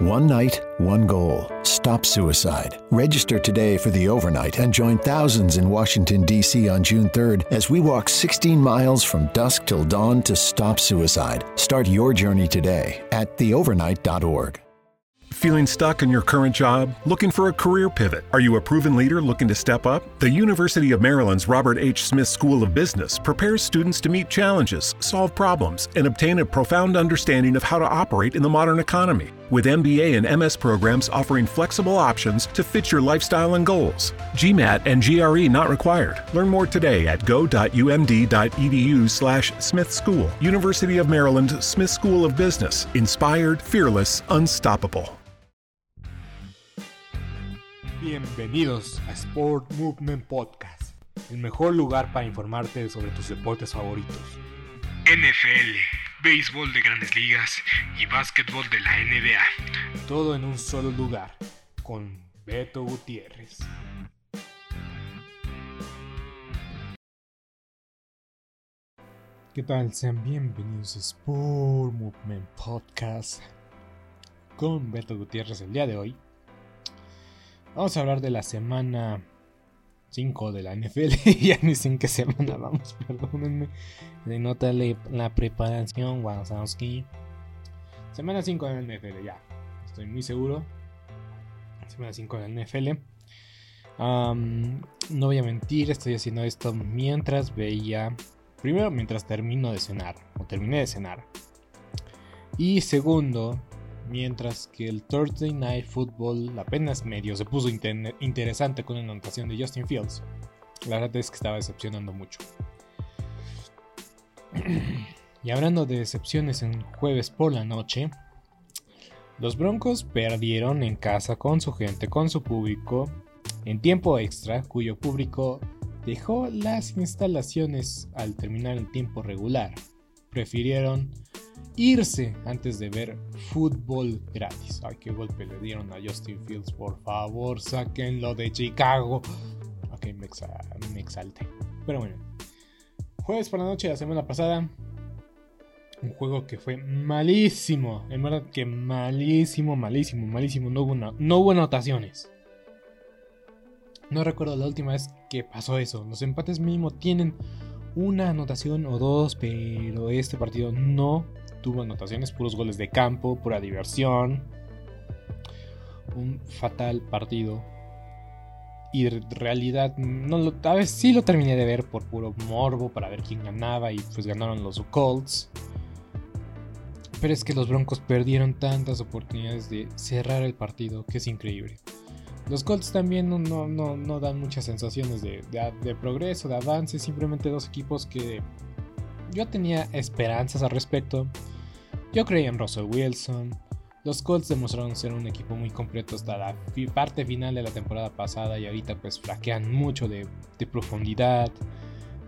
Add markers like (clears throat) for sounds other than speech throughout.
One night, one goal. Stop suicide. Register today for the overnight and join thousands in Washington, D.C. on June 3rd as we walk 16 miles from dusk till dawn to stop suicide. Start your journey today at theovernight.org. Feeling stuck in your current job? Looking for a career pivot? Are you a proven leader looking to step up? The University of Maryland's Robert H. Smith School of Business prepares students to meet challenges, solve problems, and obtain a profound understanding of how to operate in the modern economy. With MBA and MS programs offering flexible options to fit your lifestyle and goals. GMAT and GRE not required. Learn more today at go.umd.edu slash Smith School. University of Maryland Smith School of Business. Inspired, fearless, unstoppable. Bienvenidos a Sport Movement Podcast, el mejor lugar para informarte sobre tus deportes favoritos. NFL, béisbol de grandes ligas y básquetbol de la NBA. Todo en un solo lugar, con Beto Gutiérrez. ¿Qué tal? Sean bienvenidos a Sport Movement Podcast con Beto Gutiérrez el día de hoy. Vamos a hablar de la semana 5 de la NFL. (laughs) ya ni sé qué semana vamos, (laughs) perdónenme. Le nota la preparación, Wazowski. Semana 5 de la NFL, ya. Estoy muy seguro. Semana 5 de la NFL. no voy a mentir, estoy haciendo esto mientras veía. Primero, mientras termino de cenar. O terminé de cenar. Y segundo, mientras que el Thursday Night Football apenas medio se puso interesante con la anotación de Justin Fields. La verdad es que estaba decepcionando mucho. (clears throat) y hablando de decepciones en jueves por la noche, los Broncos perdieron en casa con su gente, con su público, en tiempo extra, cuyo público dejó las instalaciones al terminar el tiempo regular. Prefirieron irse antes de ver fútbol gratis. Ay, qué golpe le dieron a Justin Fields. Por favor, sáquenlo de Chicago. Ok, me, me exalté. Pero bueno. Jueves por la noche de la semana pasada. Un juego que fue malísimo. En verdad que malísimo, malísimo, malísimo. No hubo, no hubo anotaciones. No recuerdo la última vez que pasó eso. Los empates mínimo tienen una anotación o dos, pero este partido no tuvo anotaciones, puros goles de campo, pura diversión. Un fatal partido. Y en realidad, no lo, a veces sí lo terminé de ver por puro morbo para ver quién ganaba y pues ganaron los Colts. Pero es que los Broncos perdieron tantas oportunidades de cerrar el partido que es increíble. Los Colts también no, no, dan muchas sensaciones de, de, progreso, de avance, simplemente dos equipos que yo tenía esperanzas al respecto. Yo creía en Russell Wilson. Los Colts demostraron ser un equipo muy completo hasta la parte final de la temporada pasada y ahorita pues flaquean mucho de, profundidad,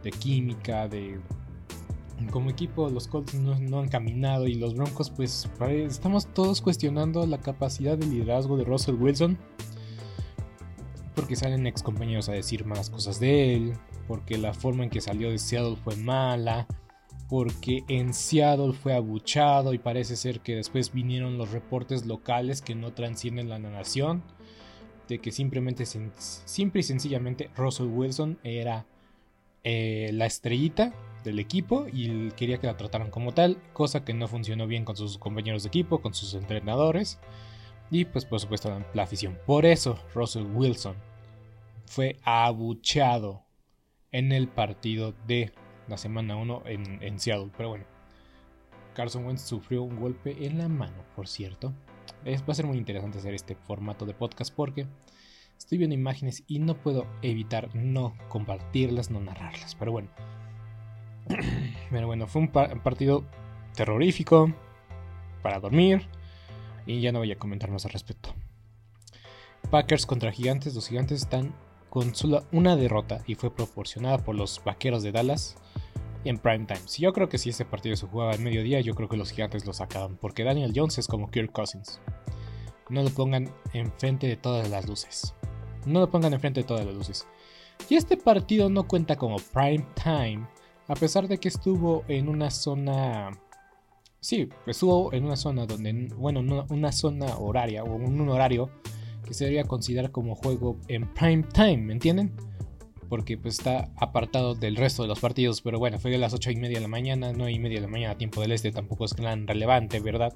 de química, de... Como equipo los Colts no, han caminado y los Broncos pues estamos todos cuestionando la capacidad de liderazgo de Russell Wilson. Porque salen ex compañeros a decir más cosas de él, porque la forma en que salió de Seattle fue mala, porque en Seattle fue abuchado y parece ser que después vinieron los reportes locales que no transcienden la nación, de que simplemente, simple y sencillamente Russell Wilson era eh, la estrellita del equipo y quería que la trataran como tal, cosa que no funcionó bien con sus compañeros de equipo, con sus entrenadores y pues por supuesto la afición. Por eso Russell Wilson fue abuchado en el partido de la semana 1 en, Seattle. Pero bueno, Carson Wentz sufrió un golpe en la mano, por cierto. Es, va a ser muy interesante hacer este formato de podcast porque estoy viendo imágenes y no puedo evitar no compartirlas, no narrarlas. Pero bueno. (clears throat) Pero bueno, fue un partido terrorífico para dormir y ya no voy a comentar más al respecto. Packers contra Gigantes, los Gigantes están con solo una derrota y fue proporcionada por los Vaqueros de Dallas en prime time. Si yo creo que si ese partido se jugaba al mediodía, yo creo que los gigantes lo sacaban, porque Daniel Jones es como Kirk Cousins. No lo pongan enfrente de todas las luces. No lo pongan enfrente de todas las luces. Y este partido no cuenta como prime time, a pesar de que estuvo en una zona Sí, estuvo en una zona donde, bueno, una zona horaria o un horario que se debería considerar como juego en prime time, ¿me entienden? Porque pues está apartado del resto de los partidos, pero bueno, fue de las 8 y media de la mañana, 9 y media de la mañana, tiempo del este, tampoco es tan relevante, ¿verdad?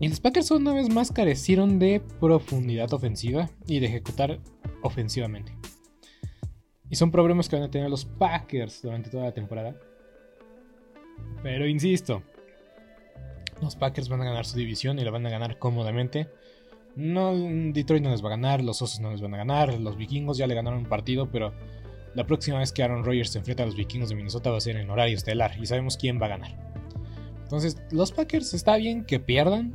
Y los Packers una vez más carecieron de profundidad ofensiva y de ejecutar ofensivamente. Y son problemas que van a tener los Packers durante toda la temporada. Pero insisto, los Packers van a ganar su división y la van a ganar cómodamente. No, Detroit no les va a ganar, los Osos no les van a ganar, los Vikingos ya le ganaron un partido, pero la próxima vez que Aaron Rodgers se enfrenta a los Vikingos de Minnesota va a ser en horario estelar y sabemos quién va a ganar. Entonces, los Packers está bien que pierdan,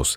Dios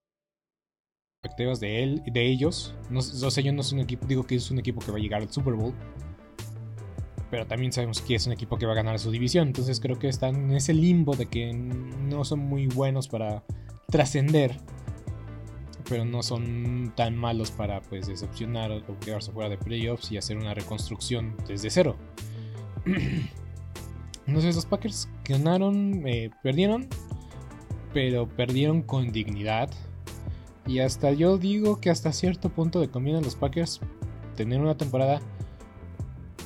expectativas de él de ellos. No, sé, yo no soy un equipo, digo que es un equipo que va a llegar al Super Bowl. Pero también sabemos que es un equipo que va a ganar su división. Entonces creo que están en ese limbo de que no son muy buenos para trascender. Pero no son tan malos para pues decepcionar o quedarse fuera de playoffs y hacer una reconstrucción desde cero. (clears throat) Entonces los Packers ganaron, eh, perdieron. Pero perdieron con dignidad y hasta yo digo que hasta cierto punto le conviene a los Packers tener una temporada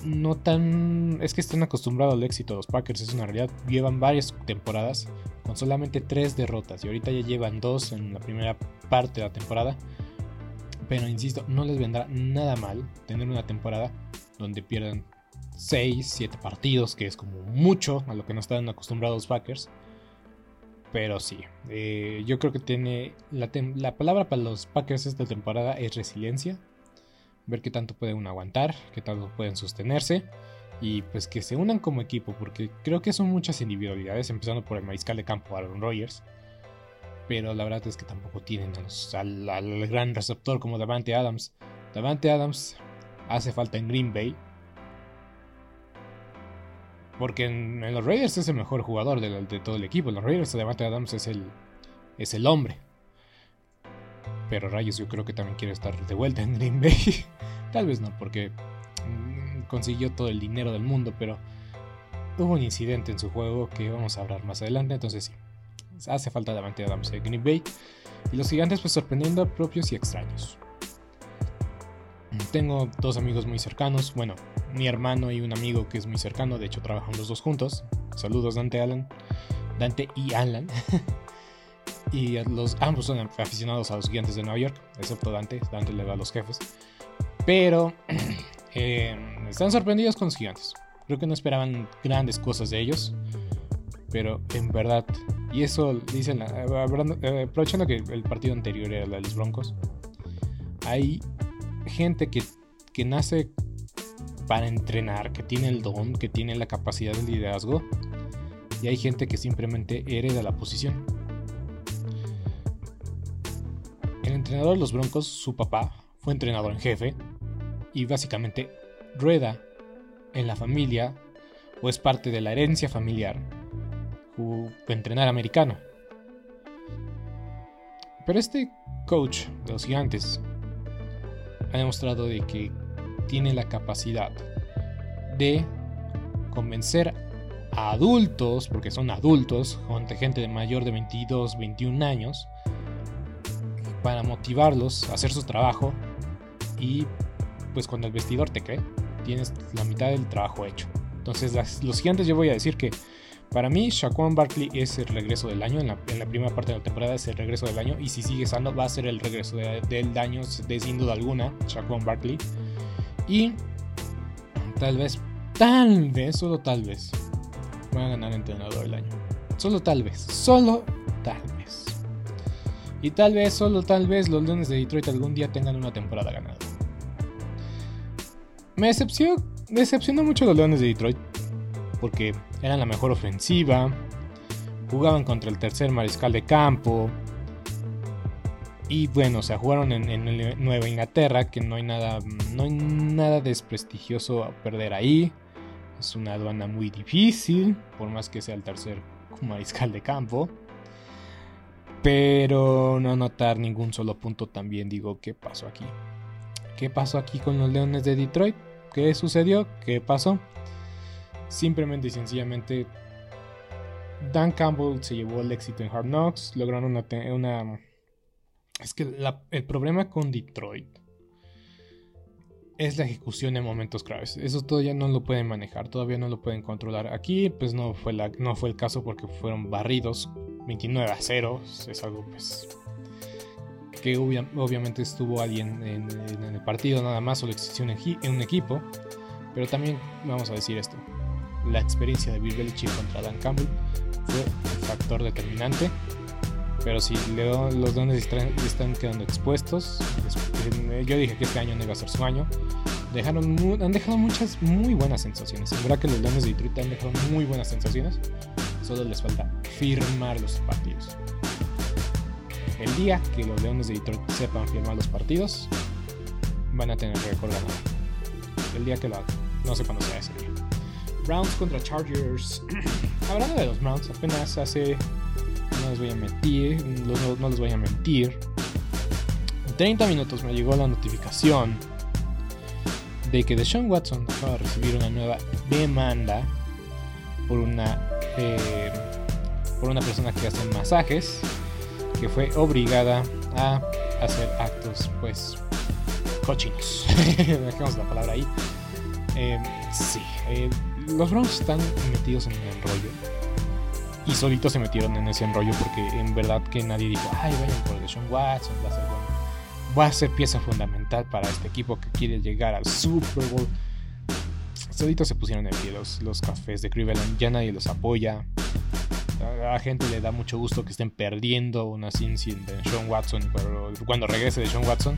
no tan... Es que están acostumbrados al éxito los Packers, es una realidad. Llevan varias temporadas con solamente tres derrotas y ahorita ya llevan dos en la primera parte de la temporada. Pero insisto, no les vendrá nada mal tener una temporada donde pierdan 6, 7 partidos, que es como mucho a lo que no están acostumbrados los Packers. Pero sí, eh, yo creo que tiene. La, palabra para los Packers esta temporada es resiliencia. Ver qué tanto pueden aguantar, qué tanto pueden sostenerse. Y pues que se unan como equipo, porque creo que son muchas individualidades, empezando por el mariscal de campo Aaron Rodgers. Pero la verdad es que tampoco tienen al, al gran receptor como Davante Adams. Davante Adams hace falta en Green Bay porque en, los Raiders es el mejor jugador de, todo el equipo. Los Raiders, Devante Adams es el, es el hombre. Pero Rayos yo creo que también quiere estar de vuelta en Green Bay. (laughs) Tal vez no, porque mm, consiguió todo el dinero del mundo, pero hubo un incidente en su juego que vamos a hablar más adelante. Entonces sí, hace falta Devante Adams en Green Bay. Y los gigantes pues sorprendiendo a propios y extraños. Tengo dos amigos muy cercanos, bueno, mi hermano y un amigo que es muy cercano, de hecho trabajan los dos juntos. Saludos Dante Alan, Dante y Alan. (laughs) y los ambos son aficionados a los gigantes de Nueva York, excepto Dante, Dante le va a los jefes. Pero (clears throat) eh, están sorprendidos con los gigantes. Creo que no esperaban grandes cosas de ellos, pero en verdad, y eso dicen, eh, eh, aprovechando que el partido anterior era de los Broncos, hay gente que, que nace para entrenar, que tiene el don, que tiene la capacidad de liderazgo, y hay gente que simplemente hereda la posición. El entrenador de los Broncos, su papá, fue entrenador en jefe y básicamente rueda en la familia o es parte de la herencia familiar entrenar americano. Pero este coach de los gigantes ha demostrado de que tiene la capacidad de convencer a adultos, porque son adultos, gente de mayor de 22, 21 años, para motivarlos a hacer su trabajo y pues cuando el vestidor te cree, tienes la mitad del trabajo hecho. Entonces los gigantes yo voy a decir que para mí Shaquan Barkley es el regreso del año, en la, primera parte de la temporada es el regreso del año y si sigue sano va a ser el regreso del año de sin duda alguna, Shaquan Barkley. Y tal vez, tal vez, solo tal vez, va a ganar entrenador del año. Solo tal vez, solo tal vez. Y tal vez, solo tal vez, los Leones de Detroit algún día tengan una temporada ganada. Me decepcionó, decepcionó mucho los Leones de Detroit porque eran la mejor ofensiva, jugaban contra el tercer mariscal de campo. Y bueno, o sea, jugaron en, Nueva Inglaterra, que no hay nada, no hay nada desprestigioso a perder ahí. Es una aduana muy difícil, por más que sea el tercer (laughs) mariscal de campo. Pero no anotar ningún solo punto también digo, ¿qué pasó aquí? ¿Qué pasó aquí con los Leones de Detroit? ¿Qué sucedió? ¿Qué pasó? Simplemente y sencillamente Dan Campbell se llevó el éxito en Hard Knocks, lograron una... es que el problema con Detroit es la ejecución en momentos graves. Eso todavía no lo pueden manejar, todavía no lo pueden controlar. Aquí pues no fue, la, no fue el caso porque fueron barridos 29 a 0. Es algo pues que obviamente estuvo alguien en, el partido nada más, solo existió un equipo. Pero también vamos a decir esto la experiencia de Bill Belichick contra Dan Campbell fue el factor determinante. Pero si los dones están quedando expuestos, eh, yo dije que este año no iba a ser su año. Dejaron han dejado muchas muy buenas sensaciones. Es verdad que los Leones de Detroit han dejado muy buenas sensaciones. Solo les falta firmar los partidos. El día que los Leones de Detroit sepan firmar los partidos, van a tener récord ganado. El día que lo hagan. No sé cuándo sea ese día. Browns contra Chargers. (clears throat) Hablando de los Browns, apenas hace. No les voy a mentir. No, les voy a mentir. En 30 minutos me llegó la notificación de que Deshaun Watson acaba de recibir una nueva demanda por una. Eh, por una persona que hace masajes. Que fue obligada a hacer actos, pues. cochinos. (laughs) Dejemos la palabra ahí. Eh, sí. Eh, los Browns están metidos en un enrollo. Y solitos se metieron en ese enrollo porque en verdad que nadie dijo, ay, vayan por Deshaun Watson, va a ser Va a ser pieza fundamental para este equipo que quiere llegar al Super Bowl. Solitos se pusieron en pie los, cafés de Cleveland, ya nadie los apoya. A la gente le da mucho gusto que estén perdiendo una sin de Sean Watson cuando regrese de Sean Watson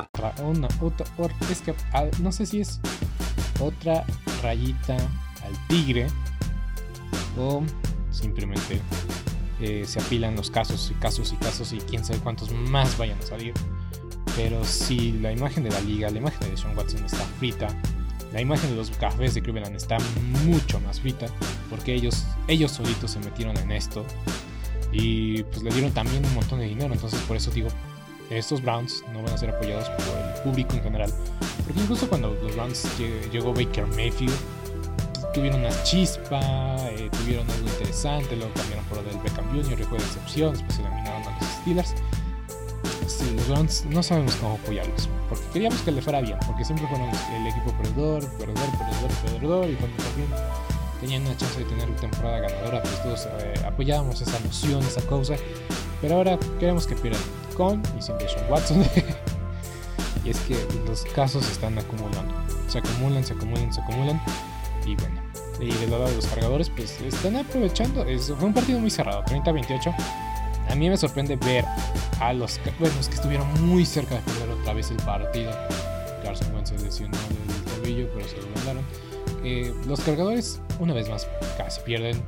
Una, otra, es que no sé si es otra rayita al tigre o simplemente eh, se apilan los casos y casos y casos y quién sabe cuántos más vayan a salir. Pero si la imagen de la liga, la imagen de Sean Watson está frita, la imagen de los cafés de Cleveland está mucho más frita, porque ellos, ellos solitos se metieron en esto y pues le dieron también un montón de dinero. Entonces por eso digo, estos Browns no van a ser apoyados por el público en general. Porque incluso cuando los Browns llegó Baker Mayfield, tuvieron una chispa, eh, tuvieron algo interesante, luego cambiaron por el Beckham Jr. y fue de excepción, después eliminaron a los Steelers. Sí, los Browns no sabemos cómo apoyarlos, porque queríamos que le fuera bien, porque siempre fueron el equipo perdedor, perdedor, perdedor, perdedor, y cuando fin tenían una chance de tener una temporada ganadora, pues todos eh, apoyábamos esa noción, esa cosa, pero ahora queremos que pierdan con y sin Deshaun Watson. (laughs) y es que los casos se están acumulando, se acumulan, se acumulan, se acumulan, y bueno, y del lado de los cargadores, pues están aprovechando. Es, fue un partido muy cerrado, 30-28. A mí me sorprende ver a los, bueno, que estuvieron muy cerca de perder otra vez el partido. Carson Wentz se lesionó el tobillo, pero se lo mandaron. Eh, los cargadores, una vez más, casi pierden.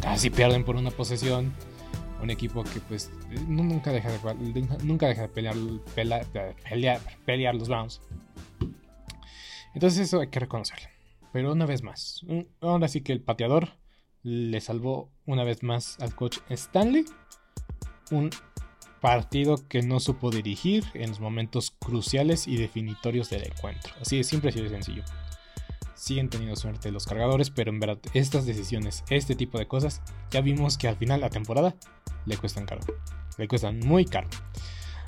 Casi pierden por una posesión. Un equipo que, pues, nunca deja de, nunca deja de pelear, pelear, pelear, pelear los Browns. Entonces, eso hay que reconocerlo. Pero una vez más, ahora sí que el pateador le salvó una vez más al coach Stanley. Un partido que no supo dirigir en los momentos cruciales y definitorios del encuentro. Así de simple, de sencillo. Siguen teniendo suerte los cargadores, pero en verdad estas decisiones, este tipo de cosas, ya vimos que al final la temporada le cuestan caro. Le cuestan muy caro.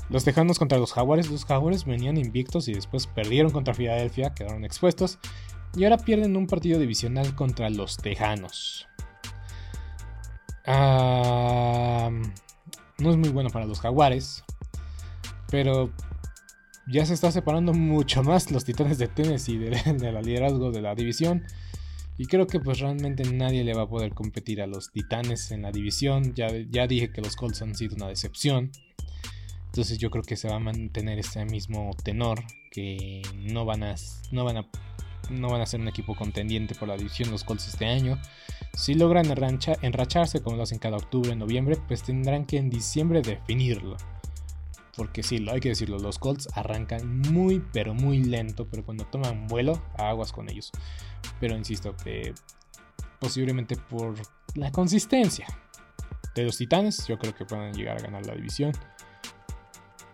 Los Tejanos contra los Jaguares, los Jaguares venían invictos y después perdieron contra Filadelfia, quedaron expuestos y ahora pierden un partido divisional contra los Tejanos. no es muy bueno para los Jaguares. Pero ya se está separando mucho más los Titanes de Tennessee de, (laughs) de liderazgo de la división. Y creo que pues realmente nadie le va a poder competir a los Titanes en la división. Ya, ya dije que los Colts han sido una decepción. Entonces yo creo que se va a mantener ese mismo tenor. Que no van a, no van a no van a ser un equipo contendiente por la división los Colts este año. Si logran enracharse como lo hacen cada octubre, noviembre, pues tendrán que en diciembre definirlo. Porque sí, hay que decirlo, los Colts arrancan muy pero muy lento, pero cuando toman vuelo, aguas con ellos. Pero insisto, que posiblemente por la consistencia de los Titanes, yo creo que pueden llegar a ganar la división.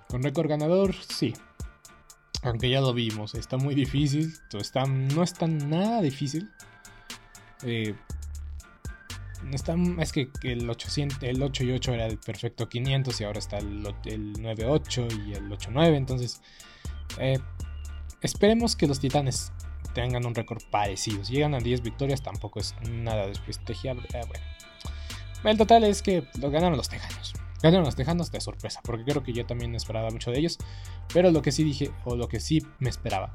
Con récord ganador, sí, aunque ya lo vimos, está muy difícil. Está, no está nada difícil. Eh, está, es que el, 800, el 8 y 8 era el perfecto 500 y ahora está el, el 9-8 y el 8-9. Entonces, eh, esperemos que los titanes tengan un récord parecido. Si llegan a 10 victorias, tampoco es nada desprestigiable. Eh, bueno. El total es que lo ganaron los tejanos. Ganaron los Tejanos de sorpresa, porque creo que yo también esperaba mucho de ellos. Pero lo que sí dije, o lo que sí me esperaba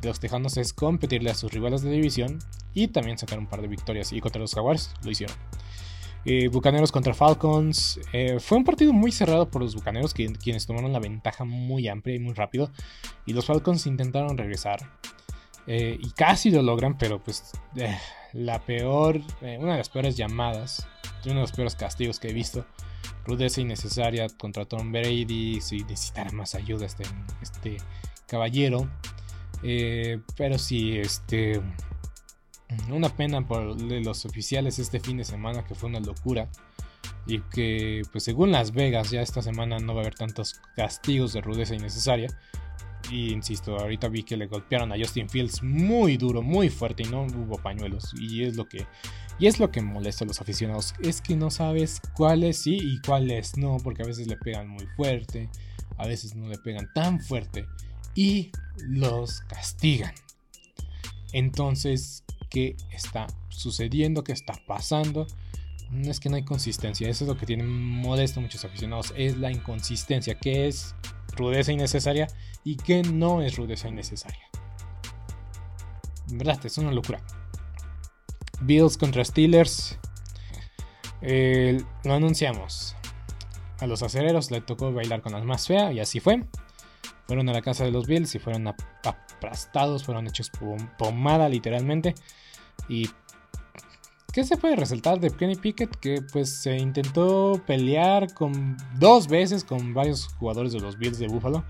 de los Tejanos es competirle a sus rivales de división y también sacar un par de victorias. Y contra los Jaguars lo hicieron. Eh, Bucaneros contra Falcons. Eh, fue un partido muy cerrado por los Bucaneros, quienes tomaron la ventaja muy amplia y muy rápido. Y los Falcons intentaron regresar. Eh, y casi lo logran, pero pues la peor, una de las peores llamadas, uno de los peores castigos que he visto rudeza innecesaria contra Tom Brady, si necesitara más ayuda este, este caballero. Eh, pero sí, este, una pena por los oficiales este fin de semana que fue una locura. Y que, pues según Las Vegas, ya esta semana no va a haber tantos castigos de rudeza innecesaria. Y insisto, ahorita vi que le golpearon a Justin Fields muy duro, muy fuerte y no hubo pañuelos. Y es lo que y es lo que molesta a los aficionados, es que no sabes cuáles sí y cuáles no, porque a veces le pegan muy fuerte, a veces no le pegan tan fuerte y los castigan. Entonces, ¿qué está sucediendo? ¿Qué está pasando? No es que no hay consistencia, eso es lo que tienen molesto muchos aficionados, es la inconsistencia, que es rudeza innecesaria y que no es rudeza innecesaria. Verdad, es una locura. Bills contra Steelers. lo anunciamos. A los acereros le tocó bailar con las más feas y así fue. Fueron a la casa de los Bills y fueron aplastados, fueron hechos pomada literalmente. Y ¿Qué se puede resaltar de Kenny Pickett? Que pues se intentó pelear con dos veces con varios jugadores de los Bills de Buffalo.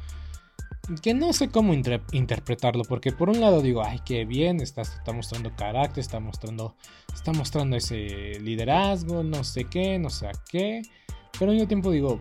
Que no sé cómo interpretarlo, porque por un lado digo, ay, qué bien, está, está mostrando carácter, está mostrando, está mostrando ese liderazgo, no sé qué, no sé qué. Pero al mismo tiempo digo,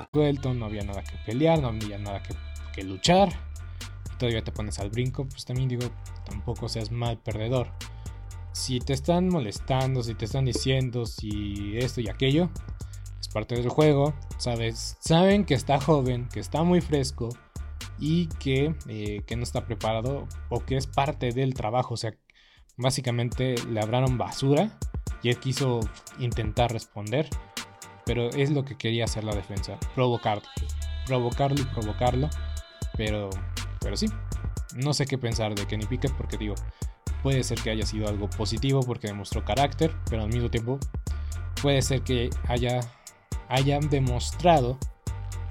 no había nada que pelear, no había nada que, luchar. Y todavía te pones al brinco, pues también digo, tampoco seas mal perdedor. Si te están molestando, si te están diciendo, si esto y aquello, es parte del juego, sabes, saben que está joven, que está muy fresco y que, eh, que no está preparado o que es parte del trabajo. O sea, básicamente le hablaron basura y él quiso intentar responder pero es lo que quería hacer la defensa, provocarlo, provocarlo y provocarlo, pero, pero sí, no sé qué pensar de Kenny Pickett porque digo, puede ser que haya sido algo positivo porque demostró carácter, pero al mismo tiempo puede ser que haya hayan demostrado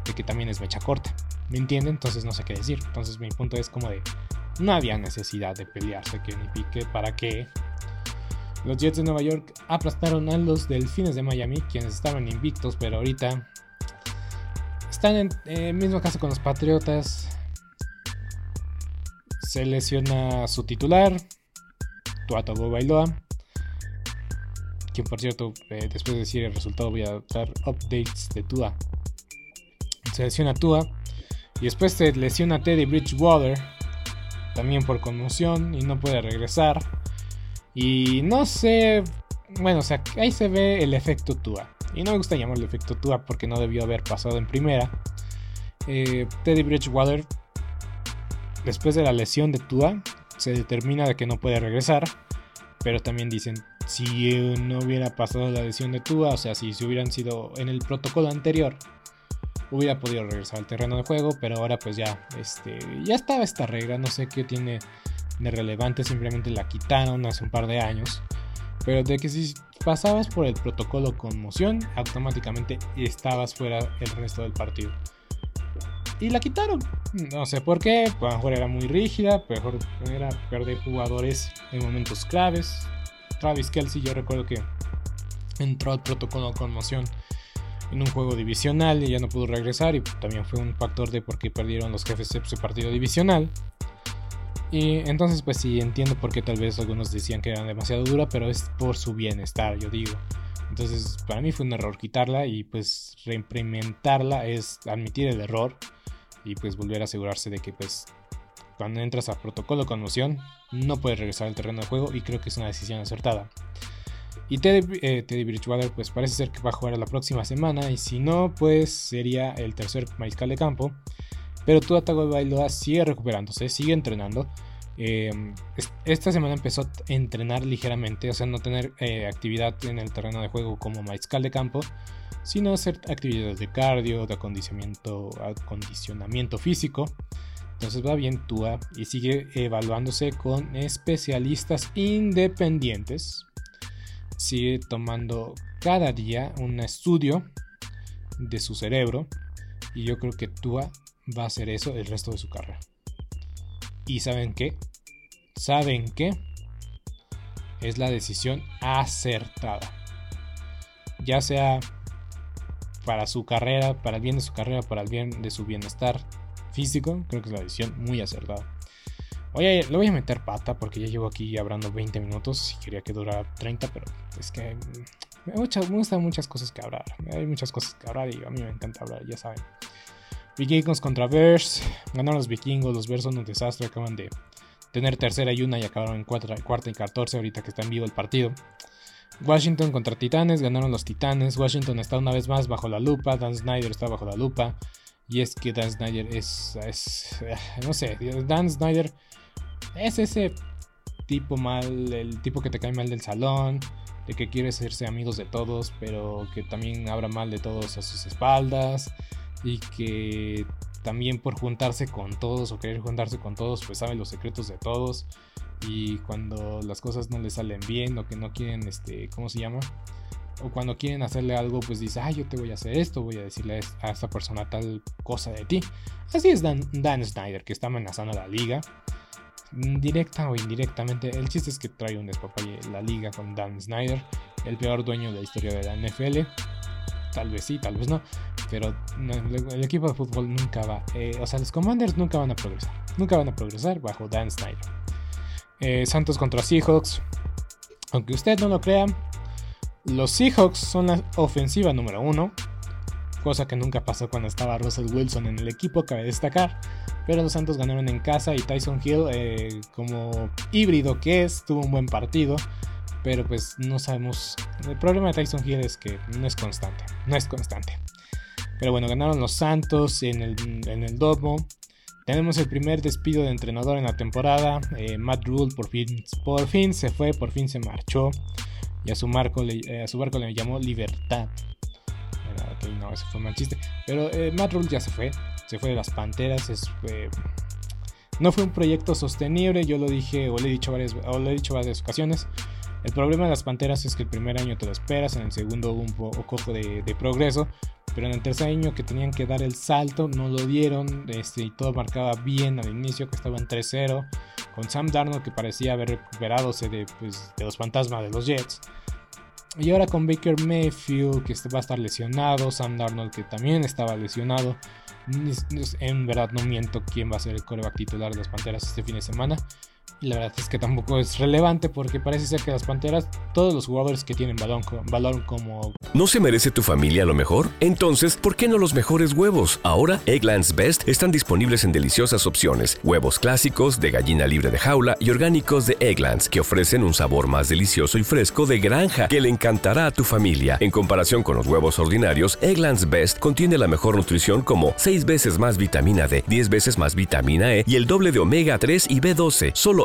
de que también es mecha corta. ¿Me entienden? Entonces no sé qué decir. Entonces mi punto es como de no había necesidad de pelearse Kenny Pickett para que los Jets de Nueva York aplastaron a los Delfines de Miami, quienes estaban invictos, pero ahorita están en el mismo caso con los Patriotas. Se lesiona su titular, Tuato Bailoa. Quien, por cierto, eh, después de decir el resultado, voy a dar updates de Tua. Se lesiona Tua. Y después se lesiona Teddy Bridgewater. También por conmoción y no puede regresar. Y no sé, bueno, o sea, ahí se ve el efecto Tua. Y no me gusta llamarlo efecto Tua porque no debió haber pasado en primera. Eh, Teddy Bridgewater, después de la lesión de Tua, se determina de que no puede regresar. Pero también dicen, si no hubiera pasado la lesión de Tua, o sea, si se hubieran sido en el protocolo anterior, hubiera podido regresar al terreno de juego. Pero ahora pues ya, este, ya estaba esta regla, no sé qué tiene de relevante, simplemente la quitaron hace un par de años. Pero de que si pasabas por el protocolo conmoción, automáticamente estabas fuera el resto del partido. Y la quitaron. No sé por qué, a lo mejor era muy rígida, mejor era perder jugadores en momentos claves. Travis Kelsey, yo recuerdo que entró al protocolo conmoción en un juego divisional y ya no pudo regresar y también fue un factor de por qué perdieron los jefes de su partido divisional. Y entonces pues sí entiendo por qué tal vez algunos decían que era demasiado dura, pero es por su bienestar, yo digo. Entonces para mí fue un error quitarla y pues reimplementarla es admitir el error y pues volver a asegurarse de que pues cuando entras a protocolo con moción no puedes regresar al terreno de juego y creo que es una decisión acertada. Y Teddy, eh, Teddy Bridgewater pues parece ser que va a jugar la próxima semana y si no pues sería el tercer mariscal de campo. Pero Tua Tagovailoa sigue recuperándose, sigue entrenando. Em, esta semana empezó a entrenar ligeramente, o sea, no tener eh, actividad en el terreno de juego como mariscal de campo, sino hacer actividades de cardio, de acondicionamiento, acondicionamiento físico. Entonces va bien Tua y sigue evaluándose con especialistas independientes. Sigue tomando cada día un estudio de su cerebro. Y yo creo que Tua va a hacer eso el resto de su carrera. ¿Y saben qué? ¿Saben qué? Es la decisión acertada. Ya sea para su carrera, para el bien de su carrera, para el bien de su bienestar físico, creo que es la decisión muy acertada. Oye, le voy a meter pata porque ya llevo aquí hablando 20 minutos y quería que durara 30, pero es que me, gustan muchas cosas que hablar. Hay muchas cosas que hablar y a mí me encanta hablar, ya saben. Vikingos contra Bears. Ganaron los vikingos. Los Bears son un desastre. Acaban de tener tercera y una y acabaron en cuarta y 14 ahorita que está en vivo el partido. Washington contra Titanes. Ganaron los Titanes. Washington está una vez más bajo la lupa. Dan Snyder está bajo la lupa. Y es que Dan Snyder es, es eh, no sé, Dan Snyder es ese tipo mal, el tipo que te cae mal del salón, de que quiere hacerse amigos de todos, pero que también habla mal de todos a sus espaldas y que también por juntarse con todos o querer juntarse con todos, pues sabe los secretos de todos y cuando las cosas no le salen bien o que no quieren, este, ¿cómo se llama? O cuando quieren hacerle algo, pues dice, ay, yo te voy a hacer esto, voy a decirle a esta persona tal cosa de ti. Así es Dan, Dan Snyder, que está amenazando a la liga. Directa o indirectamente, el chiste es que trae un despapalle la liga con Dan Snyder, el peor dueño de la historia de la NFL. Tal vez sí, tal vez no. Pero el equipo de fútbol nunca va. Eh, o sea, los Commanders nunca van a progresar. Nunca van a progresar bajo Dan Snyder. Eh, Santos contra Seahawks. Aunque usted no lo crea, los Seahawks son la ofensiva número uno. Cosa que nunca pasó cuando estaba Russell Wilson en el equipo, cabe destacar. Pero los Santos ganaron en casa y Tyson Hill, eh, como híbrido que es, tuvo un buen partido. Pero pues no sabemos. El problema de Tyson Hill es que no es constante. No es constante. Pero bueno, ganaron los Santos en el, en el Domo. Tenemos el primer despido de entrenador en la temporada. Eh, Matt Rule por fin, por fin se fue, por fin se marchó. Y a su, marco eh, a su barco le llamó Libertad. no, ese fue mal chiste. Pero eh, Matt Rule ya se fue. Se fue de las Panteras. No fue un proyecto sostenible. Yo lo dije o le he dicho varias, o lo he dicho varias ocasiones. El problema de las Panteras es que el primer año te lo esperas, en el segundo hubo un poco de, progreso, pero en el tercer año que tenían que dar el salto no lo dieron este, y todo marcaba bien al inicio, que estaba en 3-0, con Sam Darnold que parecía haber recuperado de, pues, de los fantasmas de los Jets. Y ahora con Baker Mayfield que va a estar lesionado, Sam Darnold que también estaba lesionado. En verdad no miento quién va a ser el coreback titular de las Panteras este fin de semana. La verdad es que tampoco es relevante porque parece ser que las Panteras, todos los jugadores que tienen balón, balón como... ¿No se merece tu familia lo mejor? Entonces, ¿por qué no los mejores huevos? Ahora, Egglands Best están disponibles en deliciosas opciones. Huevos clásicos, de gallina libre de jaula y orgánicos de Egglands, que ofrecen un sabor más delicioso y fresco de granja que le encantará a tu familia. En comparación con los huevos ordinarios, Egglands Best contiene la mejor nutrición como 6 veces más vitamina D, 10 veces más vitamina E y el doble de omega 3 y B12. Solo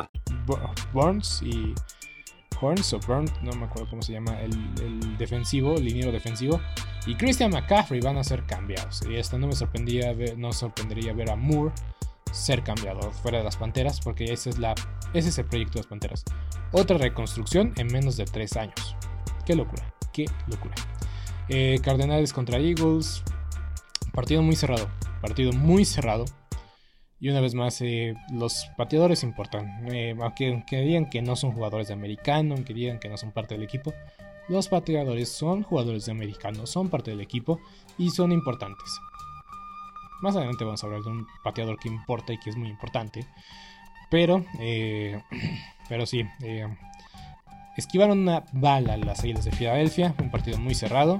Burns y Horns o Burns, no me acuerdo cómo se llama, el, defensivo, el liniero defensivo, y Christian McCaffrey van a ser cambiados. Y esto no me sorprendía ver, no sorprendería ver a Moore ser cambiado fuera de las Panteras, porque ese es, la, ese es el proyecto de las Panteras. Otra reconstrucción en menos de tres años. Qué locura, qué locura. Eh, Cardenales contra Eagles. Partido muy cerrado. Partido muy cerrado. Y una vez más, eh, los pateadores importan. Eh, aunque, digan que no son jugadores de americano, aunque digan que no son parte del equipo, los pateadores son jugadores de americano, son parte del equipo y son importantes. Más adelante vamos a hablar de un pateador que importa y que es muy importante. Pero, eh, (clears throat) pero sí, esquivaron una bala las Águilas de Filadelfia. Un partido muy cerrado.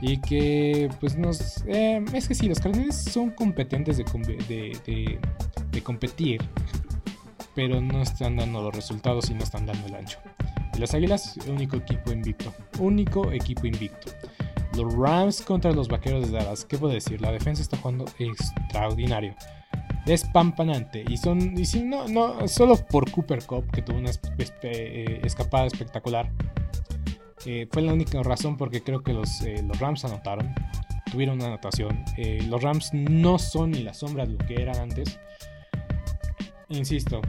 Y que, pues, nos. Eh, es que sí, los Cardenales son competentes de, de, competir. Pero no están dando los resultados y no están dando el ancho. Y las Águilas, único equipo invicto. Único equipo invicto. Los Rams contra los Vaqueros de Dallas. ¿Qué puedo decir? La defensa está jugando extraordinario despampanante. Y son, y si no, no, solo por Cooper Cup, que tuvo una eh, escapada espectacular. Eh, fue la única razón porque creo que los, eh, los Rams anotaron. Tuvieron una anotación. los Rams no son ni la sombra de lo que eran antes. Insisto.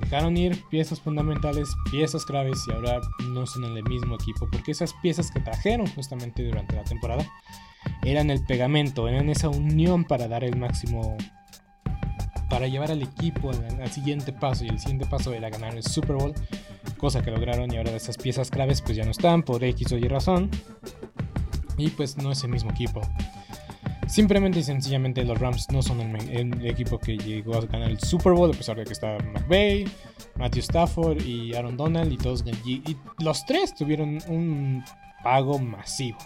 Dejaron ir piezas fundamentales, piezas claves y ahora no son el mismo equipo. Porque esas piezas que trajeron justamente durante la temporada eran el pegamento, eran esa unión para dar el máximo para llevar al equipo al, siguiente paso y el siguiente paso era ganar el Super Bowl, cosa que lograron y ahora esas piezas claves pues ya no están por X o Y razón y pues no es el mismo equipo. Simplemente y sencillamente los Rams no son el, equipo que llegó a ganar el Super Bowl a pesar de que está McVay, Matthew Stafford y Aaron Donald y todos y los tres tuvieron un pago masivo.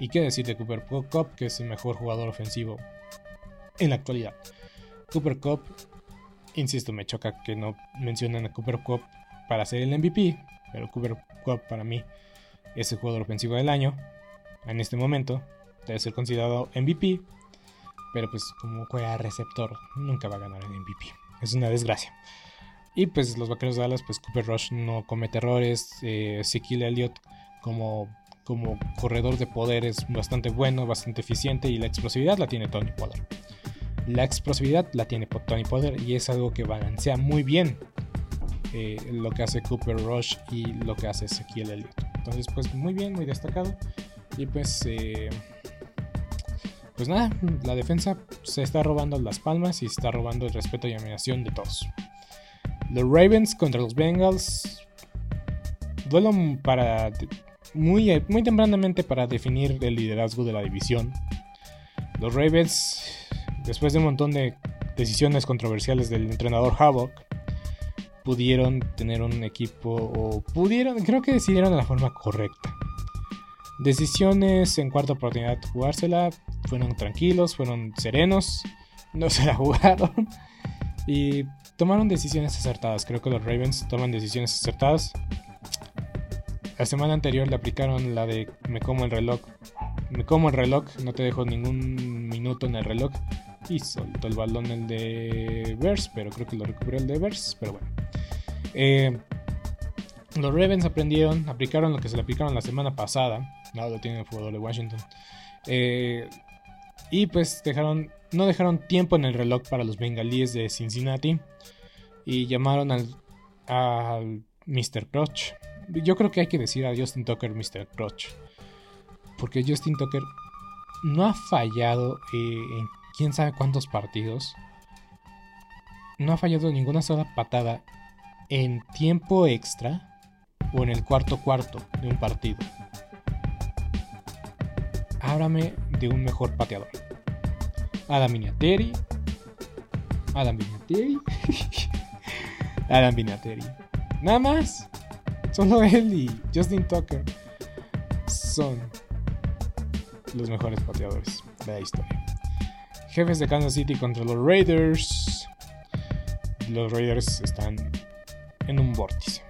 Y qué decir de Cooper Cup, que es el mejor jugador ofensivo en la actualidad. Cooper Cup, insisto, me choca que no mencionen a Cooper Cup para ser el MVP, pero Cooper Cup para mí es el jugador ofensivo del año. En este momento debe ser considerado MVP, pero pues como juega receptor, nunca va a ganar el MVP. Es una desgracia. Y pues los vaqueros de Dallas, pues Cooper Rush no comete errores. Eh, Elliott como, como corredor de poder es bastante bueno, bastante eficiente y la explosividad la tiene Tony Pollard. La explosividad la tiene Tony Potter y es algo que balancea muy bien eh, lo que hace Cooper Rush y lo que hace Ezequiel Elliott. Entonces, pues muy bien, muy destacado. Y pues, eh, pues nada, la defensa se está robando las palmas y se está robando el respeto y admiración de todos. Los Ravens contra los Bengals. Duelo para muy, muy tempranamente para definir el liderazgo de la división. Los Ravens después de un montón de decisiones controversiales del entrenador Havoc, pudieron tener un equipo o pudieron, creo que decidieron de la forma correcta. Decisiones en cuarta oportunidad jugársela, fueron tranquilos, fueron serenos, no (laughs) se la jugaron y tomaron decisiones acertadas. Creo que los Ravens toman decisiones acertadas. La semana anterior le aplicaron la de me como el reloj. Me como el reloj, no te dejo ningún minuto en el reloj y soltó el balón el de Bears, pero creo que lo recuperó el de Bears, pero bueno. Eh, los Ravens aprendieron, aplicaron lo que se le aplicaron la semana pasada, no lo tiene el jugador de Washington. Eh, y pues dejaron, no dejaron tiempo en el reloj para los bengalíes de Cincinnati y llamaron al, al Mr. Crotch. Yo creo que hay que decir a Justin Tucker Mr. Crotch. Porque Justin Tucker no ha fallado eh, en quién sabe cuántos partidos, no ha fallado ninguna sola patada en tiempo extra o en el cuarto cuarto de un partido. Háblame de un mejor pateador. Adam Vinatieri. Adam Vinatieri. (laughs) Adam Vinatieri. Nada más. Solo (laughs) él y Justin Tucker son los mejores pateadores de la historia. Jefes de Kansas City contra los Raiders. Los Raiders están en un vórtice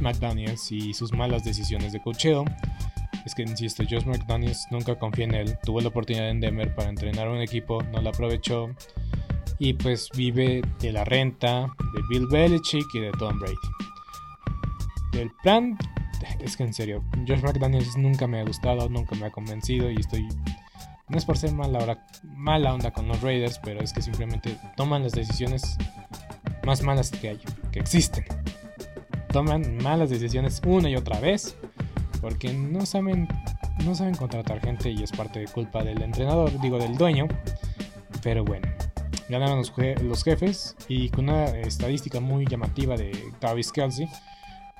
McDaniels y sus malas decisiones de cocheo. Es que insisto, Josh McDaniels nunca confié en él. Tuvo la oportunidad en Denver para entrenar un equipo, no la aprovechó. Y pues vive de la renta de Bill Belichick y de Tom Brady. El plan, es que en serio, Josh McDaniels nunca me ha gustado, nunca me ha convencido y estoy. No es por ser mala, mala onda con los Raiders, pero es que simplemente toman las decisiones más malas que hay, que existen toman malas decisiones una y otra vez porque no saben no saben contratar gente y es parte de culpa del entrenador, digo del dueño. Pero bueno, ganaron los, jefes y con una estadística muy llamativa de Travis Kelsey,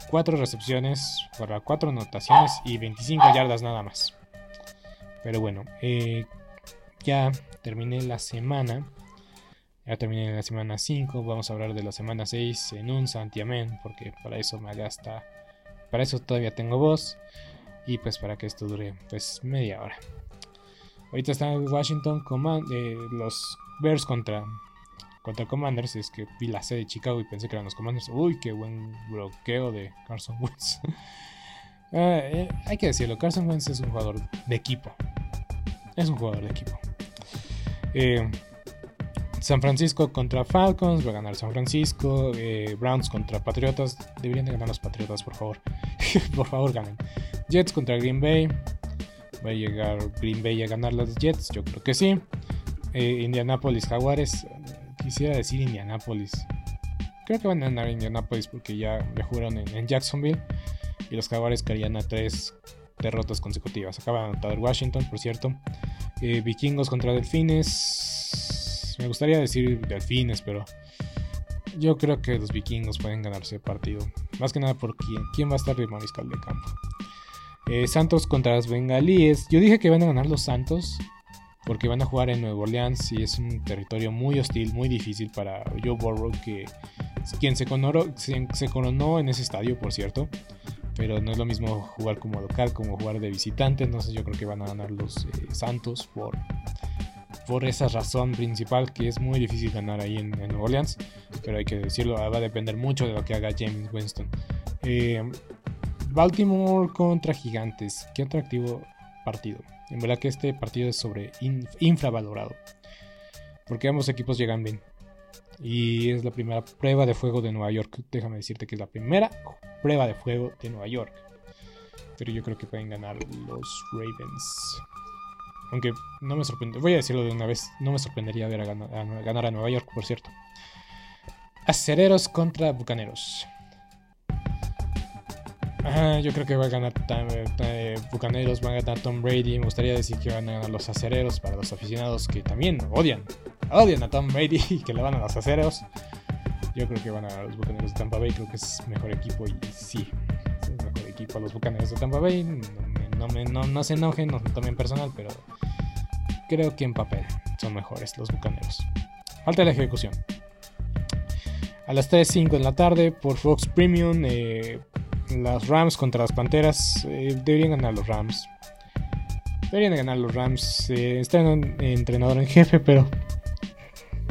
cuatro recepciones para cuatro anotaciones y 25 yardas nada más. Pero bueno, eh, ya terminé la semana. Ya terminé la semana 5, vamos a hablar de la semana 6 en un santiamén, porque para eso me gasta, para eso todavía tengo voz y pues para que esto dure pues media hora. Ahorita están Washington Command, eh, los Bears contra contra Commanders, es que vi la sede de Chicago y pensé que eran los Commanders. Uy, qué buen bloqueo de Carson Wentz. (laughs) Ah, eh, hay que decirlo, Carson Wentz es un jugador de equipo. Es un jugador de equipo. Eh, San Francisco contra Falcons, va a ganar San Francisco. Eh, Browns contra Patriotas, deberían de ganar los Patriotas, por favor. (laughs) por favor, ganen. Jets contra Green Bay, va a llegar Green Bay a ganar los Jets, yo creo que sí. Eh, Indianapolis Jaguares, quisiera decir Indianapolis. Creo que van a ganar Indianapolis porque ya, me jugaron en, Jacksonville. Y los Jaguares caerían a tres derrotas consecutivas. Acaba de anotar Washington, por cierto. Eh, vikingos contra Delfines. Me gustaría decir delfines, pero yo creo que los vikingos pueden ganarse el partido. Más que nada por quién, quién va a estar de mariscal de campo. Eh, Santos contra los bengalíes. Yo dije que van a ganar los Santos porque van a jugar en Nueva Orleans y es un territorio muy hostil, muy difícil para Joe Burrow, que quien se coronó, se, coronó en ese estadio, por cierto. Pero no es lo mismo jugar como local como jugar de visitante. Entonces yo creo que van a ganar los eh, Santos por por esa razón principal que es muy difícil ganar ahí en, Nueva Orleans, pero hay que decirlo, va a depender mucho de lo que haga James Winston. Eh, Baltimore contra Gigantes, qué atractivo partido. En verdad que este partido es sobre infravalorado, porque ambos equipos llegan bien. Y es la primera prueba de fuego de Nueva York. Déjame decirte que es la primera prueba de fuego de Nueva York. Pero yo creo que pueden ganar los Ravens. Aunque no me sorprende. Voy a decirlo de una vez. No me sorprendería ver a ganar a, Nueva York, por cierto. Acereros contra Bucaneros. yo creo que va a ganar eh, Bucaneros, va a ganar Tom Brady. Me gustaría decir que van a ganar los acereros para los aficionados que también odian. Odian a Tom Brady (laughs) y que le van a los acereros. Yo creo que van a ganar los Bucaneros de Tampa Bay. Creo que es mejor equipo y sí, es mejor equipo los Bucaneros de Tampa Bay. No, no se enojen, no tomen personal, pero creo que en papel son mejores los bucaneros. Falta la ejecución. A las 3.05 de la tarde por Fox Premium, eh, las Rams contra las Panteras. Eh, deberían ganar los Rams. Deberían ganar los Rams. Eh, están entrenador en jefe, pero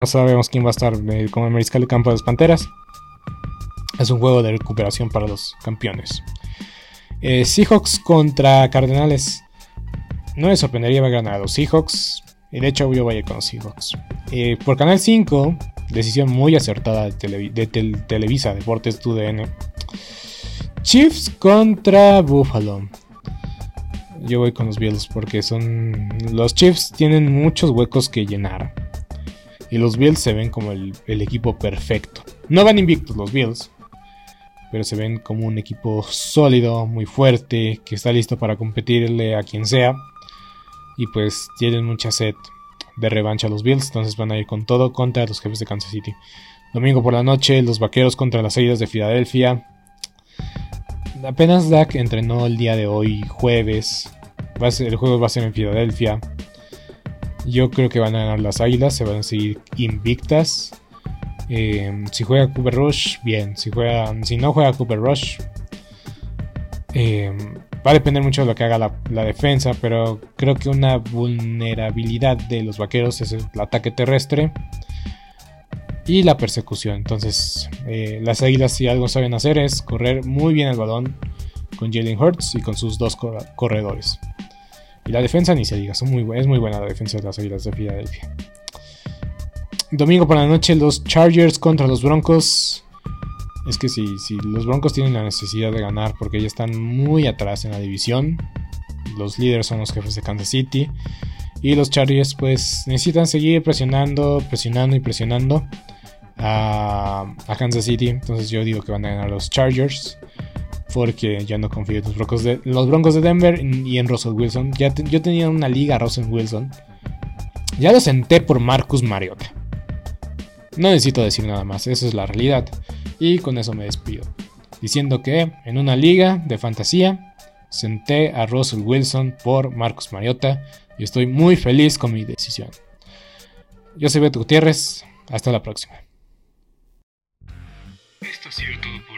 No sabemos quién va a estar eh, como el mariscal de campo de las Panteras. Es un juego de recuperación para los campeones. Eh, Seahawks contra Cardenales. No me sorprendería ver ganar a los Seahawks. Y de hecho yo voy con los Seahawks. Eh, por Canal 5, decisión muy acertada de, Televisa, Deportes TUDN. Chiefs contra Buffalo. Yo voy con los Bills porque son... Los Chiefs tienen muchos huecos que llenar. Y los Bills se ven como el, equipo perfecto. No van invictos los Bills pero se ven como un equipo sólido, muy fuerte, que está listo para competirle a quien sea. Y pues tienen mucha sed de revancha a los Bills, entonces van a ir con todo contra los jefes de Kansas City. Domingo por la noche, los vaqueros contra las Águilas de Filadelfia. Apenas Dak entrenó el día de hoy, jueves. el juego va a ser en Filadelfia. Yo creo que van a ganar las Águilas, se van a seguir invictas. Eh, si juega Cooper Rush, bien. Si, juega, si no juega Cooper Rush, eh, va a depender mucho de lo que haga la, defensa. Pero creo que una vulnerabilidad de los vaqueros es el ataque terrestre y la persecución. Entonces, eh, las águilas, si algo saben hacer, es correr muy bien el balón con Jalen Hurts y con sus dos corredores. Y la defensa, ni se diga, es muy buena la defensa de las águilas de Filadelfia. Domingo por la noche, los Chargers contra los Broncos. Es que si, si los Broncos tienen la necesidad de ganar porque ya están muy atrás en la división. Los líderes son los jefes de Kansas City. Y los Chargers pues necesitan seguir presionando, presionando y presionando a, Kansas City. Entonces yo digo que van a ganar los Chargers. Porque ya no confío en los Broncos de, los Broncos de Denver y en Russell Wilson. Ya yo tenía una liga Russell Wilson. Ya lo senté por Marcus Mariota. No necesito decir nada más, esa es la realidad. Y con eso me despido. Diciendo que en una liga de fantasía senté a Russell Wilson por Marcos Mariota y estoy muy feliz con mi decisión. Yo soy Beto Gutiérrez, hasta la próxima. Esto ha sido todo por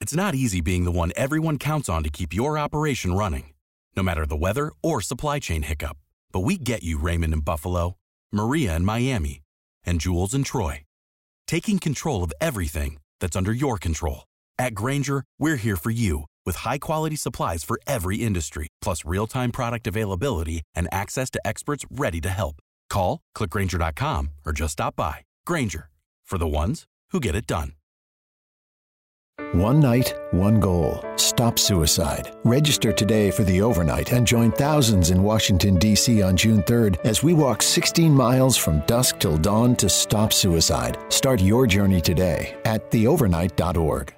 It's not easy being the one everyone counts on to keep your operation running, no matter the weather or supply chain hiccup. But we get you, Raymond in Buffalo, Maria in Miami, and Jules in Troy, taking control of everything that's under your control. At Granger, we're here for you with high quality supplies for every industry, plus real time product availability and access to experts ready to help. Call, clickgranger.com, or just stop by. Granger, for the ones who get it done. One night, one goal. Stop suicide. Register today for the overnight and join thousands in Washington, D.C. on June 3rd as we walk 16 miles from dusk till dawn to stop suicide. Start your journey today at theovernight.org.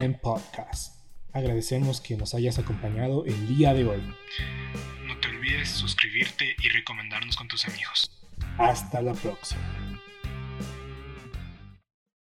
En podcast. Agradecemos que nos hayas acompañado el día de hoy. No te olvides suscribirte y recomendarnos con tus amigos. Hasta la próxima.